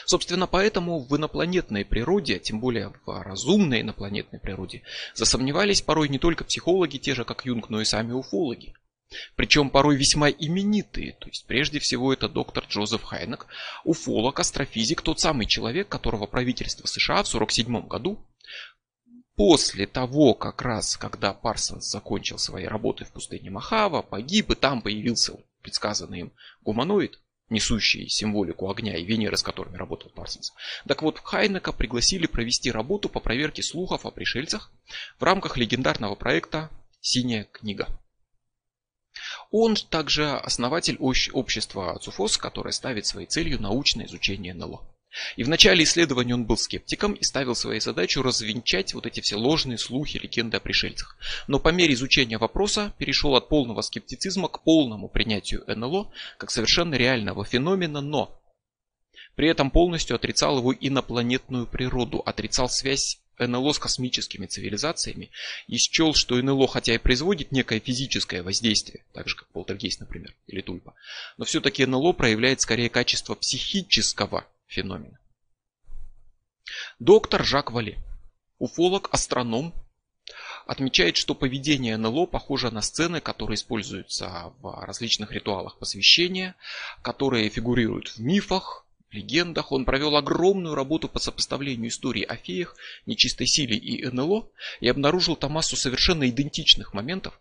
Собственно, поэтому в инопланетной природе, а тем более в разумной инопланетной природе, засомневались порой не только психологи, те же как Юнг, но и сами уфологи. Причем порой весьма именитые, то есть прежде всего это доктор Джозеф Хайнек, уфолог, астрофизик, тот самый человек, которого правительство США в 1947 году после того, как раз, когда Парсонс закончил свои работы в пустыне Махава, погиб, и там появился предсказанный им гуманоид, несущий символику огня и Венеры, с которыми работал Парсонс. Так вот, Хайнека пригласили провести работу по проверке слухов о пришельцах в рамках легендарного проекта «Синяя книга». Он также основатель общества ЦУФОС, которое ставит своей целью научное изучение НЛО. И в начале исследования он был скептиком и ставил своей задачу развенчать вот эти все ложные слухи, легенды о пришельцах. Но по мере изучения вопроса перешел от полного скептицизма к полному принятию НЛО как совершенно реального феномена, но при этом полностью отрицал его инопланетную природу, отрицал связь НЛО с космическими цивилизациями и счел, что НЛО хотя и производит некое физическое воздействие, так же как полтергейст, например, или тульпа, но все-таки НЛО проявляет скорее качество психического феномена. Доктор Жак Вале, уфолог, астроном, отмечает, что поведение НЛО похоже на сцены, которые используются в различных ритуалах посвящения, которые фигурируют в мифах, легендах. Он провел огромную работу по сопоставлению истории о феях, нечистой силе и НЛО и обнаружил там массу совершенно идентичных моментов.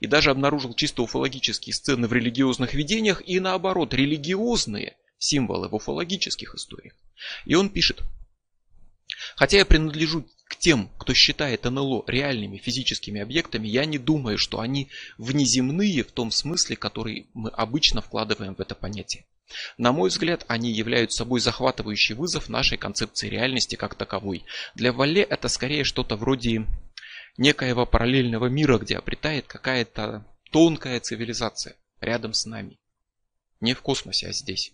И даже обнаружил чисто уфологические сцены в религиозных видениях и наоборот, религиозные символы в уфологических историях. И он пишет, Хотя я принадлежу к тем, кто считает НЛО реальными физическими объектами, я не думаю, что они внеземные в том смысле, который мы обычно вкладываем в это понятие. На мой взгляд, они являются собой захватывающий вызов нашей концепции реальности как таковой. Для Валле это скорее что-то вроде некоего параллельного мира, где обретает какая-то тонкая цивилизация рядом с нами. Не в космосе, а здесь.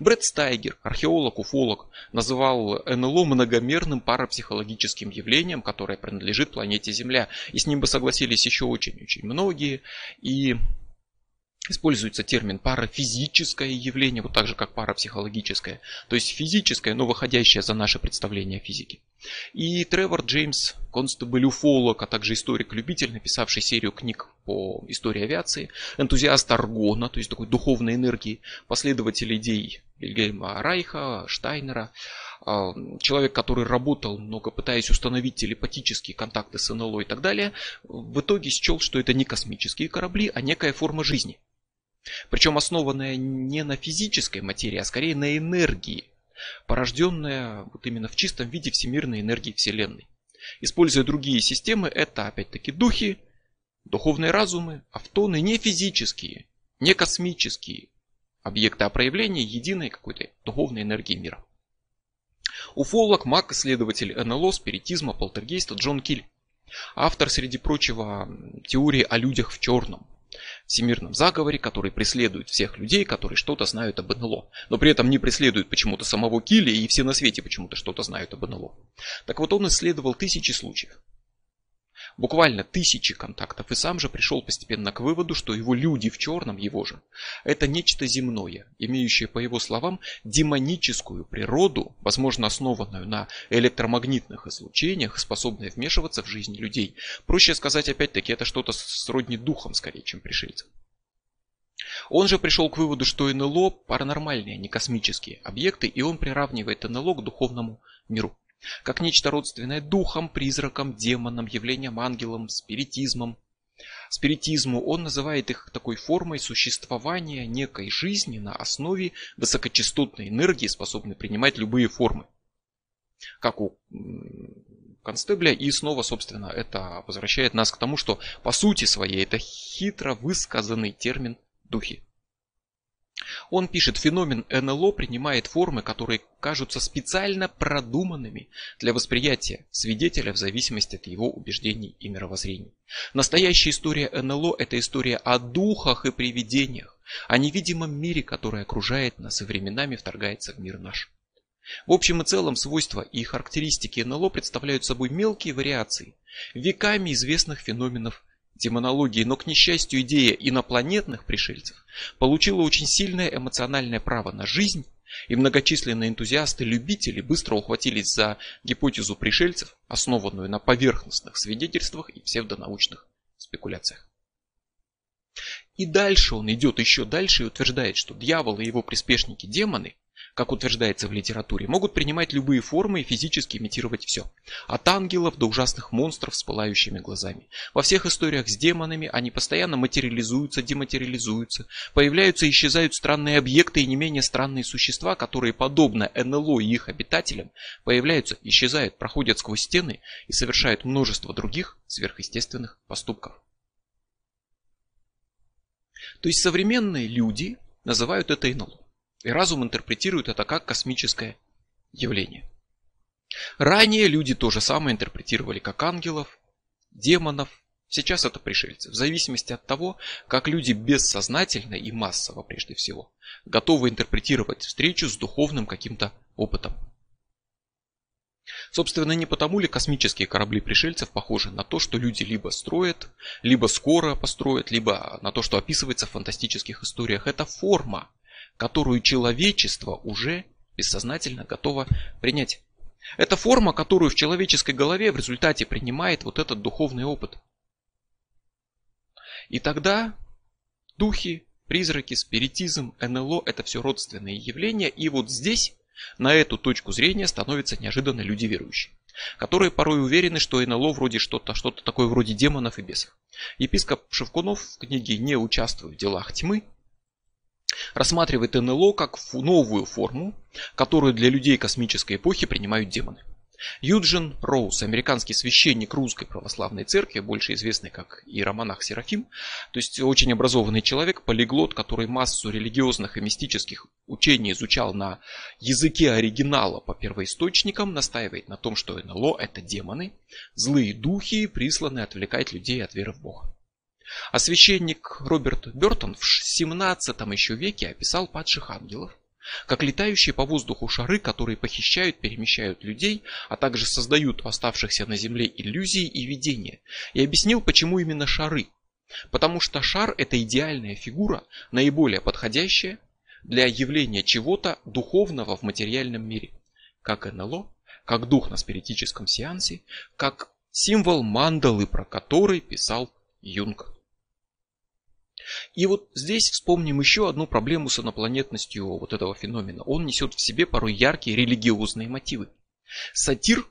Брэд Стайгер, археолог, уфолог, называл НЛО многомерным парапсихологическим явлением, которое принадлежит планете Земля. И с ним бы согласились еще очень-очень многие. И Используется термин парафизическое явление, вот так же как парапсихологическое. То есть физическое, но выходящее за наше представление о физике. И Тревор Джеймс, констебль уфолог, а также историк-любитель, написавший серию книг по истории авиации, энтузиаст аргона, то есть такой духовной энергии, последователь идей Вильгельма Райха, Штайнера, а, человек, который работал много, пытаясь установить телепатические контакты с НЛО и так далее, в итоге счел, что это не космические корабли, а некая форма жизни. Причем основанная не на физической материи, а скорее на энергии, порожденная вот именно в чистом виде всемирной энергии Вселенной. Используя другие системы, это опять-таки духи, духовные разумы, автоны, не физические, не космические объекты, а проявления единой какой-то духовной энергии мира. Уфолог, маг, исследователь НЛО, спиритизма, полтергейста Джон Киль. Автор, среди прочего, теории о людях в черном всемирном заговоре, который преследует всех людей, которые что-то знают об НЛО. Но при этом не преследует почему-то самого Килли и все на свете почему-то что-то знают об НЛО. Так вот он исследовал тысячи случаев буквально тысячи контактов, и сам же пришел постепенно к выводу, что его люди в черном, его же, это нечто земное, имеющее, по его словам, демоническую природу, возможно, основанную на электромагнитных излучениях, способное вмешиваться в жизнь людей. Проще сказать, опять-таки, это что-то сродни духом, скорее, чем пришельцам. Он же пришел к выводу, что НЛО паранормальные, а не космические объекты, и он приравнивает НЛО к духовному миру как нечто родственное духам, призракам, демонам, явлениям, ангелам, спиритизмом. Спиритизму он называет их такой формой существования некой жизни на основе высокочастотной энергии, способной принимать любые формы. Как у констебля. И снова, собственно, это возвращает нас к тому, что по сути своей это хитро высказанный термин духи. Он пишет, феномен НЛО принимает формы, которые кажутся специально продуманными для восприятия свидетеля в зависимости от его убеждений и мировоззрений. Настоящая история НЛО – это история о духах и привидениях, о невидимом мире, который окружает нас и временами вторгается в мир наш. В общем и целом свойства и характеристики НЛО представляют собой мелкие вариации веками известных феноменов демонологии, но, к несчастью, идея инопланетных пришельцев получила очень сильное эмоциональное право на жизнь, и многочисленные энтузиасты-любители быстро ухватились за гипотезу пришельцев, основанную на поверхностных свидетельствах и псевдонаучных спекуляциях. И дальше он идет еще дальше и утверждает, что дьявол и его приспешники-демоны как утверждается в литературе, могут принимать любые формы и физически имитировать все. От ангелов до ужасных монстров с пылающими глазами. Во всех историях с демонами они постоянно материализуются, дематериализуются, появляются и исчезают странные объекты и не менее странные существа, которые, подобно НЛО и их обитателям, появляются, исчезают, проходят сквозь стены и совершают множество других сверхъестественных поступков. То есть современные люди называют это НЛО. И разум интерпретирует это как космическое явление. Ранее люди то же самое интерпретировали как ангелов, демонов, сейчас это пришельцы. В зависимости от того, как люди бессознательно и массово прежде всего готовы интерпретировать встречу с духовным каким-то опытом. Собственно, не потому ли космические корабли пришельцев похожи на то, что люди либо строят, либо скоро построят, либо на то, что описывается в фантастических историях. Это форма, которую человечество уже бессознательно готово принять. Это форма, которую в человеческой голове в результате принимает вот этот духовный опыт. И тогда духи, призраки, спиритизм, НЛО – это все родственные явления. И вот здесь на эту точку зрения становятся неожиданно люди верующие, которые порой уверены, что НЛО вроде что-то, что-то такое вроде демонов и бесов. Епископ Шевкунов в книге «Не участвует в делах тьмы» рассматривает НЛО как новую форму, которую для людей космической эпохи принимают демоны. Юджин Роуз, американский священник русской православной церкви, больше известный как иеромонах Серафим, то есть очень образованный человек, полиглот, который массу религиозных и мистических учений изучал на языке оригинала по первоисточникам, настаивает на том, что НЛО это демоны, злые духи, присланные отвлекать людей от веры в Бога. А священник Роберт Бертон в 17 еще веке описал падших ангелов как летающие по воздуху шары, которые похищают, перемещают людей, а также создают оставшихся на земле иллюзии и видения. И объяснил, почему именно шары. Потому что шар это идеальная фигура, наиболее подходящая для явления чего-то духовного в материальном мире. Как НЛО, как дух на спиритическом сеансе, как символ мандалы, про который писал Юнг. И вот здесь вспомним еще одну проблему с инопланетностью вот этого феномена. Он несет в себе порой яркие религиозные мотивы. Сатир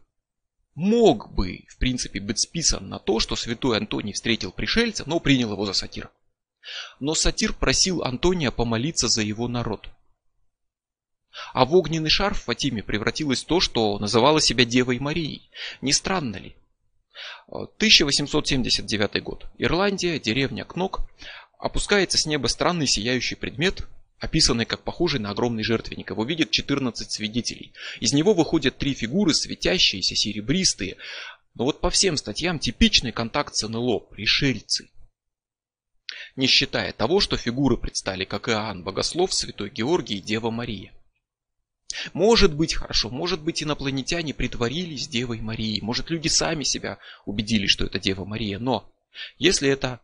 мог бы, в принципе, быть списан на то, что святой Антоний встретил пришельца, но принял его за сатира. Но сатир просил Антония помолиться за его народ. А в огненный шар в Фатиме превратилось то, что называло себя Девой Марией. Не странно ли? 1879 год. Ирландия, деревня Кнок. Опускается с неба странный сияющий предмет, описанный как похожий на огромный жертвенник. Его видят 14 свидетелей. Из него выходят три фигуры, светящиеся, серебристые. Но вот по всем статьям типичный контакт с НЛО, пришельцы. Не считая того, что фигуры предстали как Иоанн Богослов, Святой Георгий и Дева Мария. Может быть, хорошо, может быть, инопланетяне притворились Девой Марией, может, люди сами себя убедили, что это Дева Мария, но если это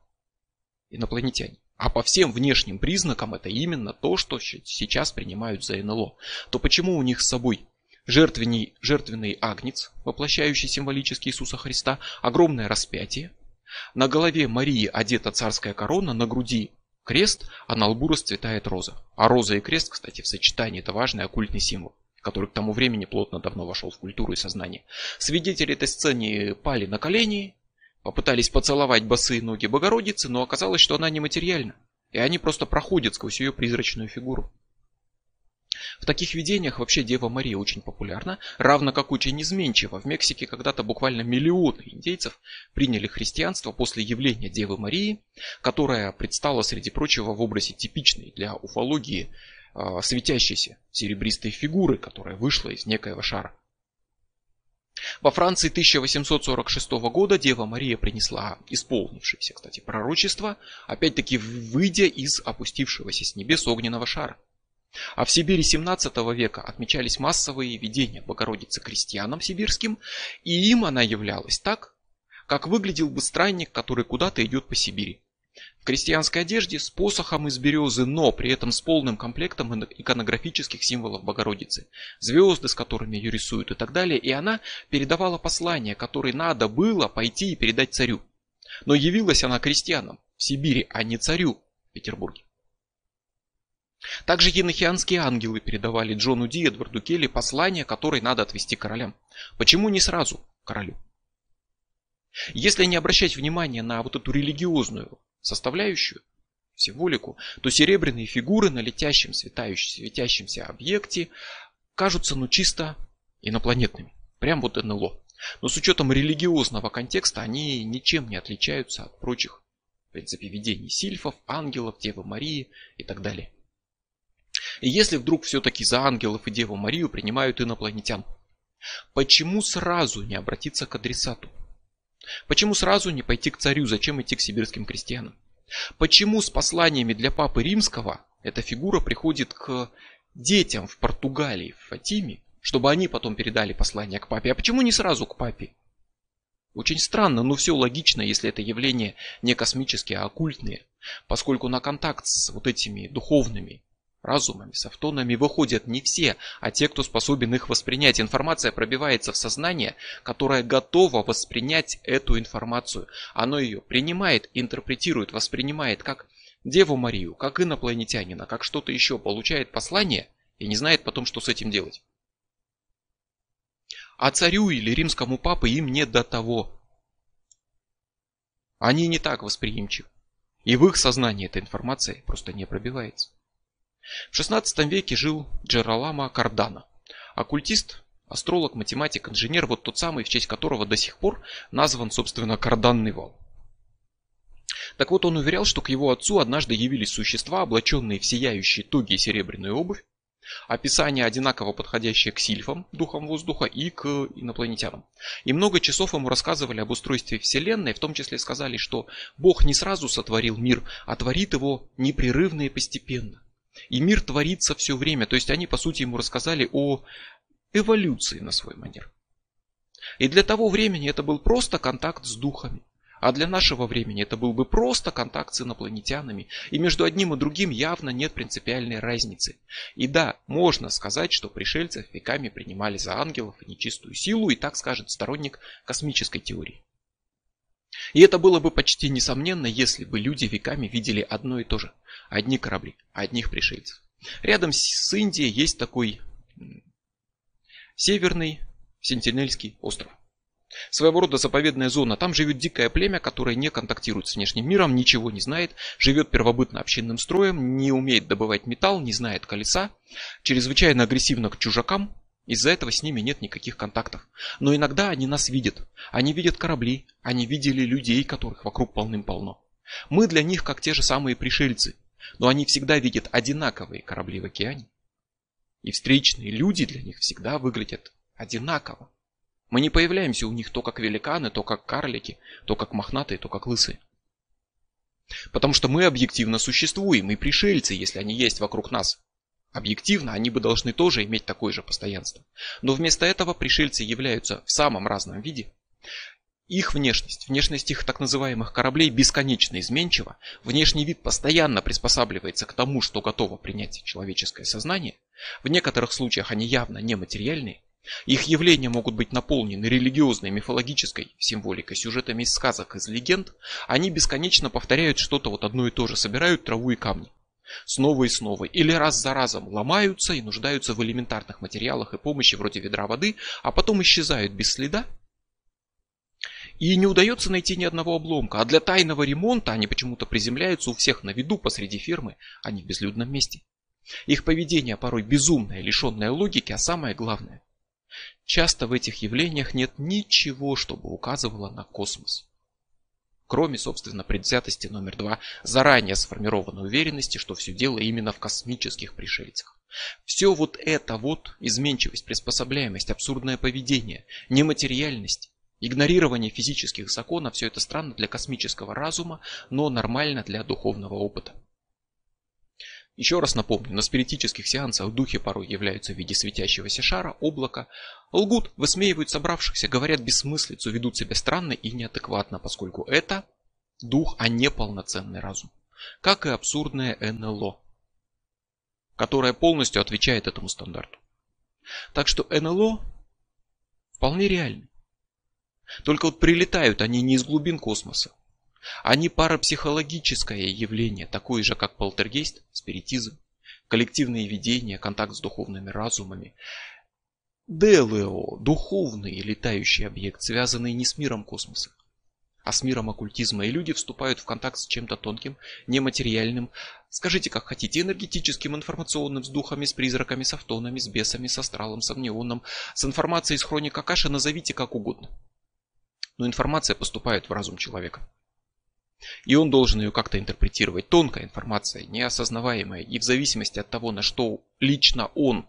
инопланетяне. А по всем внешним признакам это именно то, что сейчас принимают за НЛО. То почему у них с собой жертвенный, жертвенный агнец, воплощающий символически Иисуса Христа, огромное распятие, на голове Марии одета царская корона, на груди крест, а на лбу расцветает роза. А роза и крест, кстати, в сочетании это важный оккультный символ который к тому времени плотно давно вошел в культуру и сознание. Свидетели этой сцены пали на колени Попытались поцеловать босые ноги Богородицы, но оказалось, что она нематериальна, и они просто проходят сквозь ее призрачную фигуру. В таких видениях вообще Дева Мария очень популярна, равно как очень изменчива. В Мексике когда-то буквально миллионы индейцев приняли христианство после явления Девы Марии, которая предстала, среди прочего, в образе типичной для уфологии э, светящейся серебристой фигуры, которая вышла из некоего шара. Во Франции 1846 года Дева Мария принесла исполнившееся, кстати, пророчество, опять-таки выйдя из опустившегося с небес огненного шара. А в Сибири 17 века отмечались массовые видения Богородицы крестьянам сибирским, и им она являлась так, как выглядел бы странник, который куда-то идет по Сибири крестьянской одежде с посохом из березы, но при этом с полным комплектом иконографических символов Богородицы, звезды, с которыми ее рисуют и так далее, и она передавала послание, которое надо было пойти и передать царю. Но явилась она крестьянам в Сибири, а не царю в Петербурге. Также енохианские ангелы передавали Джону Ди и Эдварду Келли послание, которое надо отвести королям. Почему не сразу королю? Если не обращать внимания на вот эту религиозную составляющую, символику, то серебряные фигуры на летящем светящемся объекте кажутся ну чисто инопланетными. Прям вот НЛО. Но с учетом религиозного контекста они ничем не отличаются от прочих, в принципе, видений сильфов, ангелов, Девы Марии и так далее. И если вдруг все-таки за ангелов и Деву Марию принимают инопланетян, почему сразу не обратиться к адресату? Почему сразу не пойти к царю, зачем идти к сибирским крестьянам? Почему с посланиями для папы римского эта фигура приходит к детям в Португалии, в Фатиме, чтобы они потом передали послание к папе? А почему не сразу к папе? Очень странно, но все логично, если это явление не космические, а оккультные, поскольку на контакт с вот этими духовными разумами, с автонами выходят не все, а те, кто способен их воспринять. Информация пробивается в сознание, которое готово воспринять эту информацию. Оно ее принимает, интерпретирует, воспринимает как Деву Марию, как инопланетянина, как что-то еще, получает послание и не знает потом, что с этим делать. А царю или римскому папе им не до того. Они не так восприимчивы. И в их сознании эта информация просто не пробивается. В XVI веке жил Джералама Кардана, оккультист, астролог, математик, инженер, вот тот самый, в честь которого до сих пор назван, собственно, карданный вал. Так вот, он уверял, что к его отцу однажды явились существа, облаченные в сияющие туги и серебряную обувь, описание одинаково подходящее к сильфам, духам воздуха, и к инопланетянам. И много часов ему рассказывали об устройстве Вселенной, в том числе сказали, что Бог не сразу сотворил мир, а творит его непрерывно и постепенно. И мир творится все время. То есть они, по сути, ему рассказали о эволюции на свой манер. И для того времени это был просто контакт с духами. А для нашего времени это был бы просто контакт с инопланетянами, и между одним и другим явно нет принципиальной разницы. И да, можно сказать, что пришельцев веками принимали за ангелов и нечистую силу, и так скажет сторонник космической теории. И это было бы почти несомненно, если бы люди веками видели одно и то же. Одни корабли, одних пришельцев. Рядом с Индией есть такой северный Сентинельский остров. Своего рода заповедная зона. Там живет дикое племя, которое не контактирует с внешним миром, ничего не знает, живет первобытно общинным строем, не умеет добывать металл, не знает колеса, чрезвычайно агрессивно к чужакам, из-за этого с ними нет никаких контактов. Но иногда они нас видят. Они видят корабли, они видели людей, которых вокруг полным-полно. Мы для них как те же самые пришельцы, но они всегда видят одинаковые корабли в океане. И встречные люди для них всегда выглядят одинаково. Мы не появляемся у них то как великаны, то как карлики, то как мохнатые, то как лысые. Потому что мы объективно существуем, и пришельцы, если они есть вокруг нас, Объективно, они бы должны тоже иметь такое же постоянство. Но вместо этого пришельцы являются в самом разном виде. Их внешность, внешность их так называемых кораблей бесконечно изменчива, внешний вид постоянно приспосабливается к тому, что готово принять человеческое сознание, в некоторых случаях они явно нематериальные, их явления могут быть наполнены религиозной, мифологической символикой, сюжетами из сказок, из легенд, они бесконечно повторяют что-то вот одно и то же, собирают траву и камни. Снова и снова, или раз за разом ломаются и нуждаются в элементарных материалах и помощи вроде ведра воды, а потом исчезают без следа. И не удается найти ни одного обломка, а для тайного ремонта они почему-то приземляются у всех на виду посреди фермы, а не в безлюдном месте. Их поведение порой безумное, лишенное логики, а самое главное. Часто в этих явлениях нет ничего, чтобы указывало на космос кроме, собственно, предвзятости номер два, заранее сформированной уверенности, что все дело именно в космических пришельцах. Все вот это вот, изменчивость, приспособляемость, абсурдное поведение, нематериальность, игнорирование физических законов, все это странно для космического разума, но нормально для духовного опыта. Еще раз напомню, на спиритических сеансах духи порой являются в виде светящегося шара, облака, лгут, высмеивают собравшихся, говорят бессмыслицу, ведут себя странно и неадекватно, поскольку это дух, а не полноценный разум. Как и абсурдное НЛО, которое полностью отвечает этому стандарту. Так что НЛО вполне реальны. Только вот прилетают они не из глубин космоса, они парапсихологическое явление, такое же, как полтергейст, спиритизм, коллективные видения, контакт с духовными разумами. ДЛО – духовный летающий объект, связанный не с миром космоса, а с миром оккультизма. И люди вступают в контакт с чем-то тонким, нематериальным, скажите как хотите, энергетическим, информационным, с духами, с призраками, с автонами, с бесами, с астралом, с амнионом, с информацией из хроника Каши, назовите как угодно. Но информация поступает в разум человека. И он должен ее как-то интерпретировать. Тонкая информация, неосознаваемая. И в зависимости от того, на что лично он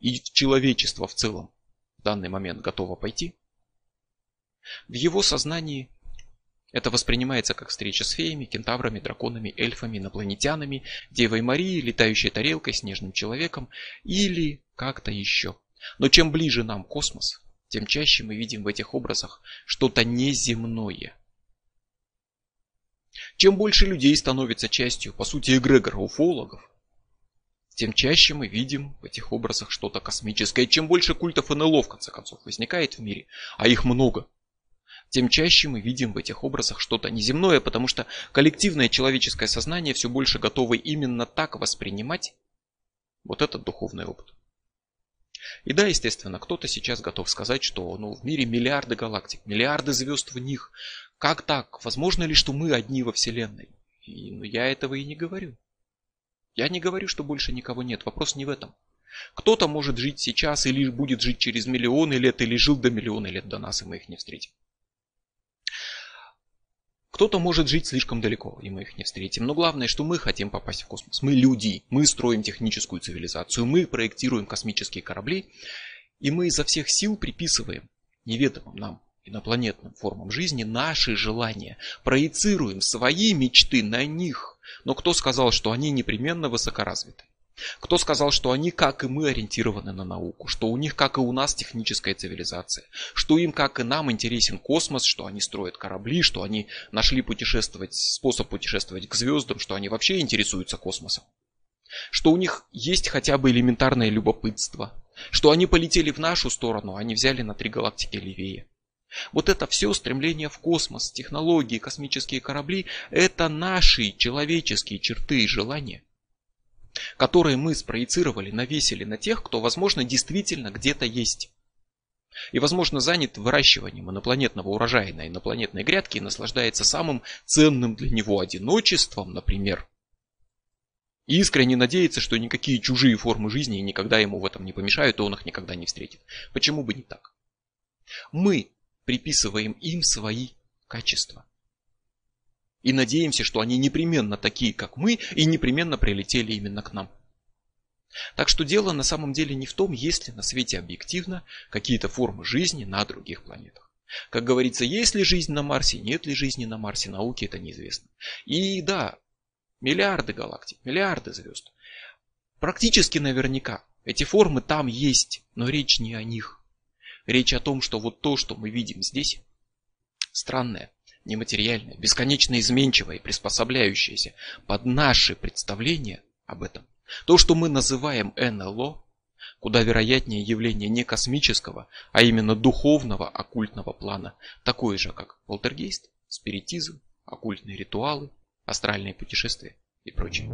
и человечество в целом в данный момент готово пойти, в его сознании это воспринимается как встреча с феями, кентаврами, драконами, эльфами, инопланетянами, Девой Марией, летающей тарелкой, снежным человеком или как-то еще. Но чем ближе нам космос, тем чаще мы видим в этих образах что-то неземное – чем больше людей становится частью, по сути, эгрегора уфологов, тем чаще мы видим в этих образах что-то космическое. Чем больше культов НЛО, в конце концов, возникает в мире, а их много, тем чаще мы видим в этих образах что-то неземное, потому что коллективное человеческое сознание все больше готово именно так воспринимать вот этот духовный опыт. И да, естественно, кто-то сейчас готов сказать, что ну, в мире миллиарды галактик, миллиарды звезд в них, как так? Возможно ли, что мы одни во Вселенной? И, ну, я этого и не говорю. Я не говорю, что больше никого нет. Вопрос не в этом. Кто-то может жить сейчас или будет жить через миллионы лет, или жил до миллиона лет до нас, и мы их не встретим. Кто-то может жить слишком далеко, и мы их не встретим. Но главное, что мы хотим попасть в космос. Мы люди, мы строим техническую цивилизацию, мы проектируем космические корабли, и мы изо всех сил приписываем неведомым нам инопланетным формам жизни наши желания, проецируем свои мечты на них. Но кто сказал, что они непременно высокоразвиты? Кто сказал, что они, как и мы, ориентированы на науку, что у них, как и у нас, техническая цивилизация, что им, как и нам, интересен космос, что они строят корабли, что они нашли путешествовать, способ путешествовать к звездам, что они вообще интересуются космосом, что у них есть хотя бы элементарное любопытство, что они полетели в нашу сторону, а не взяли на три галактики левее. Вот это все стремление в космос, технологии, космические корабли, это наши человеческие черты и желания, которые мы спроецировали, навесили на тех, кто, возможно, действительно где-то есть. И, возможно, занят выращиванием инопланетного урожая на инопланетной грядке и наслаждается самым ценным для него одиночеством, например. И искренне надеется, что никакие чужие формы жизни никогда ему в этом не помешают, и он их никогда не встретит. Почему бы не так? Мы приписываем им свои качества. И надеемся, что они непременно такие, как мы, и непременно прилетели именно к нам. Так что дело на самом деле не в том, есть ли на свете объективно какие-то формы жизни на других планетах. Как говорится, есть ли жизнь на Марсе, нет ли жизни на Марсе, науке это неизвестно. И да, миллиарды галактик, миллиарды звезд. Практически наверняка эти формы там есть, но речь не о них. Речь о том, что вот то, что мы видим здесь, странное, нематериальное, бесконечно изменчивое и приспособляющееся под наши представления об этом. То, что мы называем НЛО, куда вероятнее явление не космического, а именно духовного оккультного плана, такое же, как полтергейст, спиритизм, оккультные ритуалы, астральные путешествия и прочее.